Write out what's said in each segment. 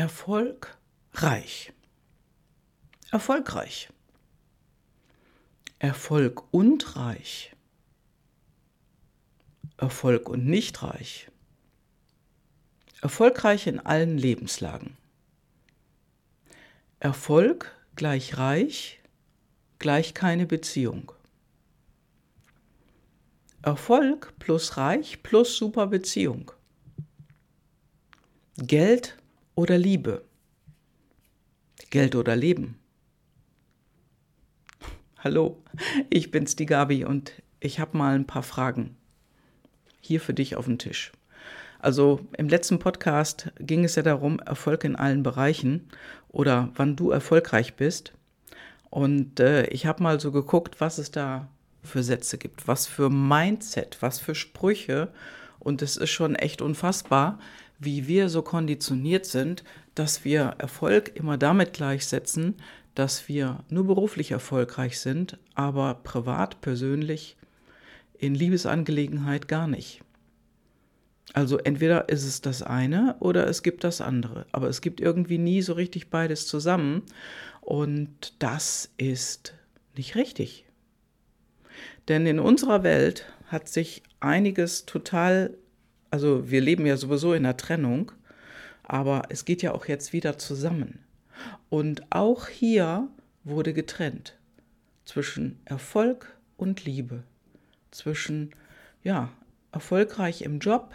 Erfolgreich. Erfolgreich. Erfolg und reich. Erfolg und nicht reich. Erfolgreich in allen Lebenslagen. Erfolg gleich reich gleich keine Beziehung. Erfolg plus reich plus super Beziehung. Geld oder Liebe. Geld oder Leben. Hallo, ich bin's die Gabi und ich habe mal ein paar Fragen hier für dich auf den Tisch. Also im letzten Podcast ging es ja darum, Erfolg in allen Bereichen oder wann du erfolgreich bist. Und äh, ich habe mal so geguckt, was es da für Sätze gibt, was für Mindset, was für Sprüche. Und es ist schon echt unfassbar, wie wir so konditioniert sind, dass wir Erfolg immer damit gleichsetzen, dass wir nur beruflich erfolgreich sind, aber privat, persönlich, in Liebesangelegenheit gar nicht. Also entweder ist es das eine oder es gibt das andere. Aber es gibt irgendwie nie so richtig beides zusammen. Und das ist nicht richtig. Denn in unserer Welt hat sich einiges total, also wir leben ja sowieso in der Trennung, aber es geht ja auch jetzt wieder zusammen. Und auch hier wurde getrennt zwischen Erfolg und Liebe, zwischen ja, erfolgreich im Job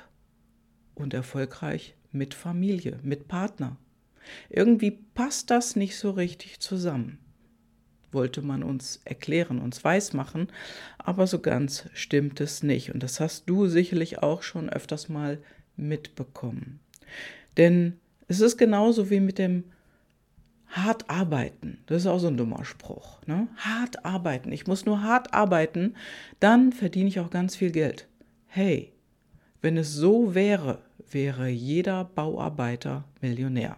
und erfolgreich mit Familie, mit Partner. Irgendwie passt das nicht so richtig zusammen, wollte man uns erklären, uns weismachen, aber so ganz stimmt es nicht. Und das hast du sicherlich auch schon öfters mal mitbekommen. Denn es ist genauso wie mit dem hart arbeiten. Das ist auch so ein dummer Spruch. Ne? Hart arbeiten. Ich muss nur hart arbeiten, dann verdiene ich auch ganz viel Geld. Hey, wenn es so wäre, wäre jeder Bauarbeiter Millionär.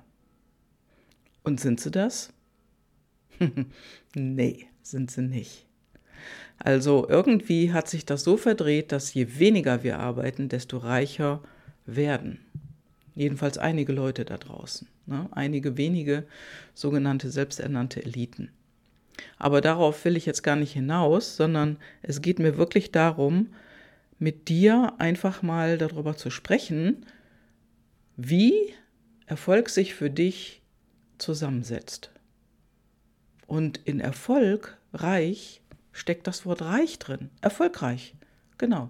Und sind sie das? nee, sind sie nicht. Also irgendwie hat sich das so verdreht, dass je weniger wir arbeiten, desto reicher werden. Jedenfalls einige Leute da draußen. Ne? Einige wenige sogenannte selbsternannte Eliten. Aber darauf will ich jetzt gar nicht hinaus, sondern es geht mir wirklich darum, mit dir einfach mal darüber zu sprechen, wie Erfolg sich für dich zusammensetzt. Und in Erfolg, reich, steckt das Wort reich drin. Erfolgreich, genau.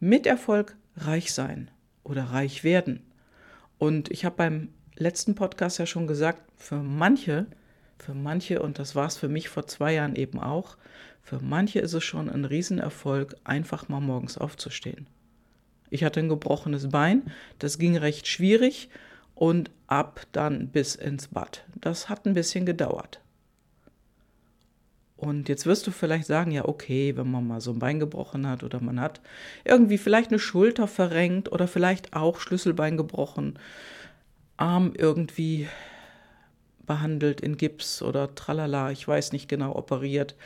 Mit Erfolg reich sein oder reich werden. Und ich habe beim letzten Podcast ja schon gesagt, für manche, für manche, und das war es für mich vor zwei Jahren eben auch, für manche ist es schon ein Riesenerfolg, einfach mal morgens aufzustehen. Ich hatte ein gebrochenes Bein, das ging recht schwierig und ab dann bis ins Bad. Das hat ein bisschen gedauert. Und jetzt wirst du vielleicht sagen, ja, okay, wenn man mal so ein Bein gebrochen hat oder man hat irgendwie vielleicht eine Schulter verrenkt oder vielleicht auch Schlüsselbein gebrochen, Arm irgendwie behandelt in Gips oder tralala, ich weiß nicht genau, operiert.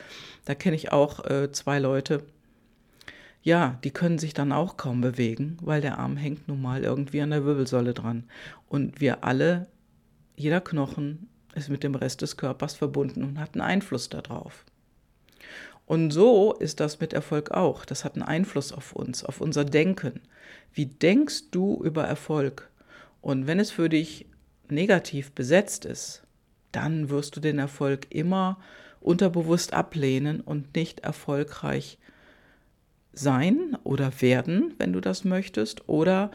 Da kenne ich auch äh, zwei Leute. Ja, die können sich dann auch kaum bewegen, weil der Arm hängt nun mal irgendwie an der Wirbelsäule dran. Und wir alle, jeder Knochen ist mit dem Rest des Körpers verbunden und hat einen Einfluss darauf. Und so ist das mit Erfolg auch. Das hat einen Einfluss auf uns, auf unser Denken. Wie denkst du über Erfolg? Und wenn es für dich negativ besetzt ist, dann wirst du den Erfolg immer unterbewusst ablehnen und nicht erfolgreich sein oder werden, wenn du das möchtest, oder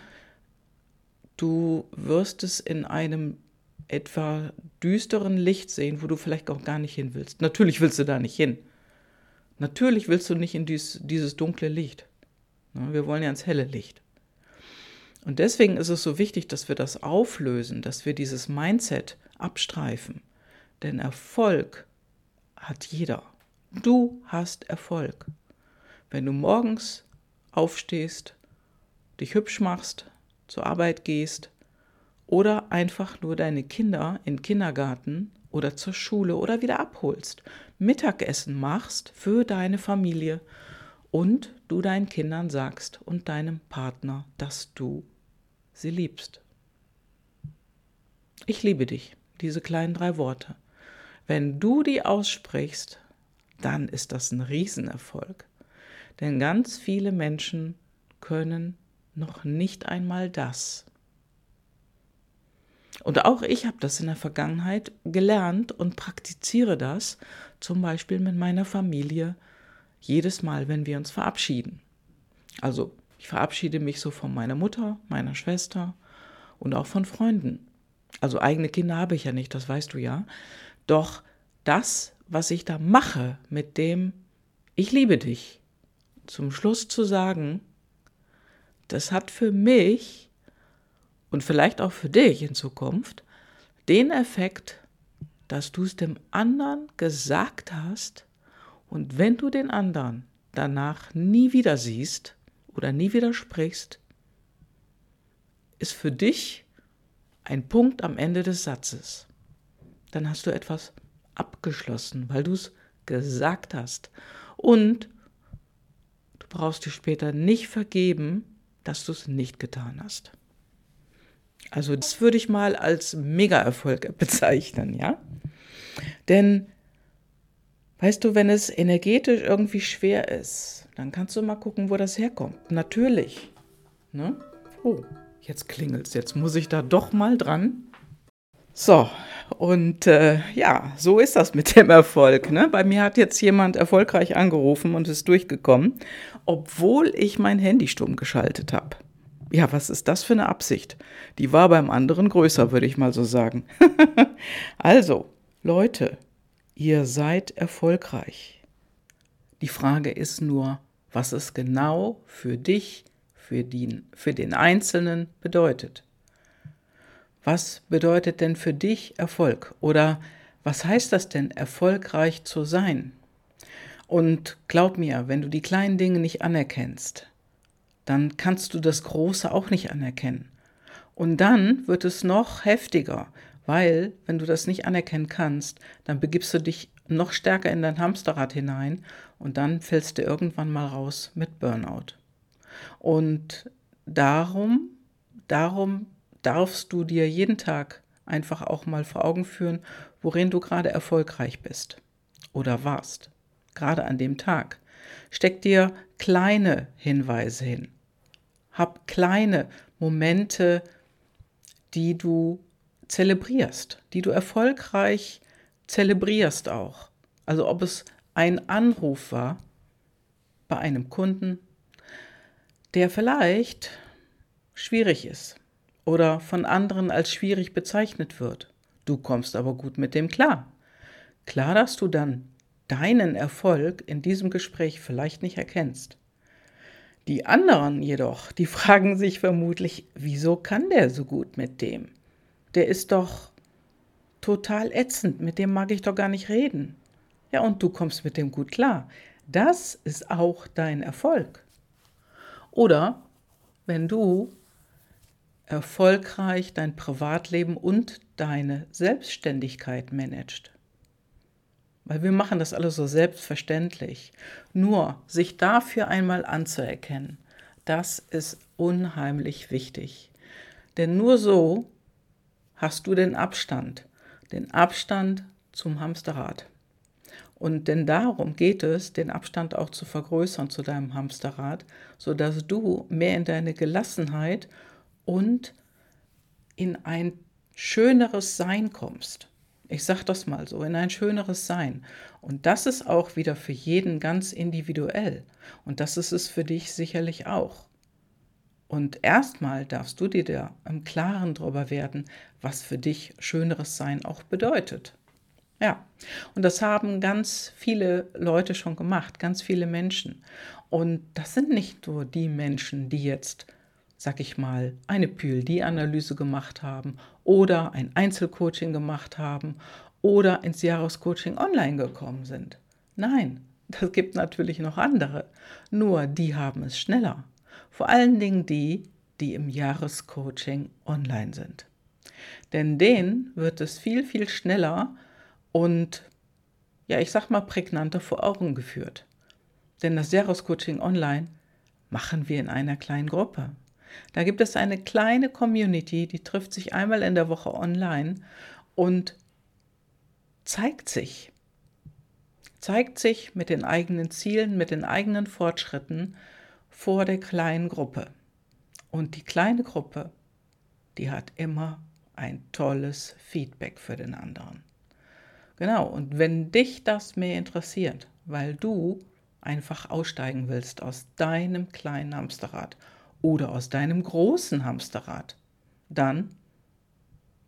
du wirst es in einem etwa düsteren Licht sehen, wo du vielleicht auch gar nicht hin willst. Natürlich willst du da nicht hin. Natürlich willst du nicht in dies, dieses dunkle Licht. Wir wollen ja ins helle Licht. Und deswegen ist es so wichtig, dass wir das auflösen, dass wir dieses Mindset abstreifen. Denn Erfolg hat jeder. Du hast Erfolg. Wenn du morgens aufstehst, dich hübsch machst, zur Arbeit gehst oder einfach nur deine Kinder in Kindergarten oder zur Schule oder wieder abholst, Mittagessen machst für deine Familie und du deinen Kindern sagst und deinem Partner, dass du sie liebst. Ich liebe dich, diese kleinen drei Worte. Wenn du die aussprichst, dann ist das ein Riesenerfolg. Denn ganz viele Menschen können noch nicht einmal das. Und auch ich habe das in der Vergangenheit gelernt und praktiziere das, zum Beispiel mit meiner Familie, jedes Mal, wenn wir uns verabschieden. Also ich verabschiede mich so von meiner Mutter, meiner Schwester und auch von Freunden. Also eigene Kinder habe ich ja nicht, das weißt du ja. Doch das, was ich da mache mit dem Ich liebe dich, zum Schluss zu sagen, das hat für mich und vielleicht auch für dich in Zukunft den Effekt, dass du es dem anderen gesagt hast und wenn du den anderen danach nie wieder siehst oder nie wieder sprichst, ist für dich ein Punkt am Ende des Satzes. Dann hast du etwas abgeschlossen, weil du es gesagt hast. Und du brauchst dir später nicht vergeben, dass du es nicht getan hast. Also das würde ich mal als Mega-Erfolg bezeichnen, ja? Denn, weißt du, wenn es energetisch irgendwie schwer ist, dann kannst du mal gucken, wo das herkommt. Natürlich. Ne? Oh, jetzt klingelt es. Jetzt muss ich da doch mal dran. So, und äh, ja, so ist das mit dem Erfolg. Ne? Bei mir hat jetzt jemand erfolgreich angerufen und ist durchgekommen, obwohl ich mein Handy stumm geschaltet habe. Ja, was ist das für eine Absicht? Die war beim anderen größer, würde ich mal so sagen. also, Leute, ihr seid erfolgreich. Die Frage ist nur, was es genau für dich, für den, für den Einzelnen bedeutet. Was bedeutet denn für dich Erfolg? Oder was heißt das denn, erfolgreich zu sein? Und glaub mir, wenn du die kleinen Dinge nicht anerkennst, dann kannst du das Große auch nicht anerkennen. Und dann wird es noch heftiger, weil wenn du das nicht anerkennen kannst, dann begibst du dich noch stärker in dein Hamsterrad hinein und dann fällst du irgendwann mal raus mit Burnout. Und darum, darum darfst du dir jeden Tag einfach auch mal vor Augen führen, worin du gerade erfolgreich bist oder warst, gerade an dem Tag. Steck dir kleine Hinweise hin. Hab kleine Momente, die du zelebrierst, die du erfolgreich zelebrierst auch. Also ob es ein Anruf war bei einem Kunden, der vielleicht schwierig ist, oder von anderen als schwierig bezeichnet wird. Du kommst aber gut mit dem klar. Klar, dass du dann deinen Erfolg in diesem Gespräch vielleicht nicht erkennst. Die anderen jedoch, die fragen sich vermutlich, wieso kann der so gut mit dem? Der ist doch total ätzend, mit dem mag ich doch gar nicht reden. Ja, und du kommst mit dem gut klar. Das ist auch dein Erfolg. Oder wenn du erfolgreich dein Privatleben und deine Selbstständigkeit managst. Weil wir machen das alles so selbstverständlich. Nur sich dafür einmal anzuerkennen, das ist unheimlich wichtig. Denn nur so hast du den Abstand, den Abstand zum Hamsterrad. Und denn darum geht es, den Abstand auch zu vergrößern zu deinem Hamsterrad, sodass du mehr in deine Gelassenheit und in ein schöneres Sein kommst. Ich sage das mal so, in ein schöneres Sein. Und das ist auch wieder für jeden ganz individuell. Und das ist es für dich sicherlich auch. Und erstmal darfst du dir da im Klaren darüber werden, was für dich schöneres Sein auch bedeutet. Ja, und das haben ganz viele Leute schon gemacht, ganz viele Menschen. Und das sind nicht nur die Menschen, die jetzt sag ich mal, eine PLD-Analyse gemacht haben oder ein Einzelcoaching gemacht haben oder ins Jahrescoaching online gekommen sind. Nein, das gibt natürlich noch andere. Nur die haben es schneller. Vor allen Dingen die, die im Jahrescoaching online sind. Denn denen wird es viel, viel schneller und, ja, ich sag mal, prägnanter vor Augen geführt. Denn das Jahrescoaching online machen wir in einer kleinen Gruppe. Da gibt es eine kleine Community, die trifft sich einmal in der Woche online und zeigt sich. Zeigt sich mit den eigenen Zielen, mit den eigenen Fortschritten vor der kleinen Gruppe. Und die kleine Gruppe, die hat immer ein tolles Feedback für den anderen. Genau, und wenn dich das mehr interessiert, weil du einfach aussteigen willst aus deinem kleinen Hamsterrad oder aus deinem großen Hamsterrad, dann,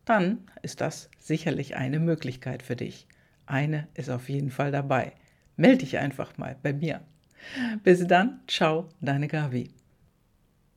dann ist das sicherlich eine Möglichkeit für dich. Eine ist auf jeden Fall dabei. Melde dich einfach mal bei mir. Bis dann, ciao, deine Gavi.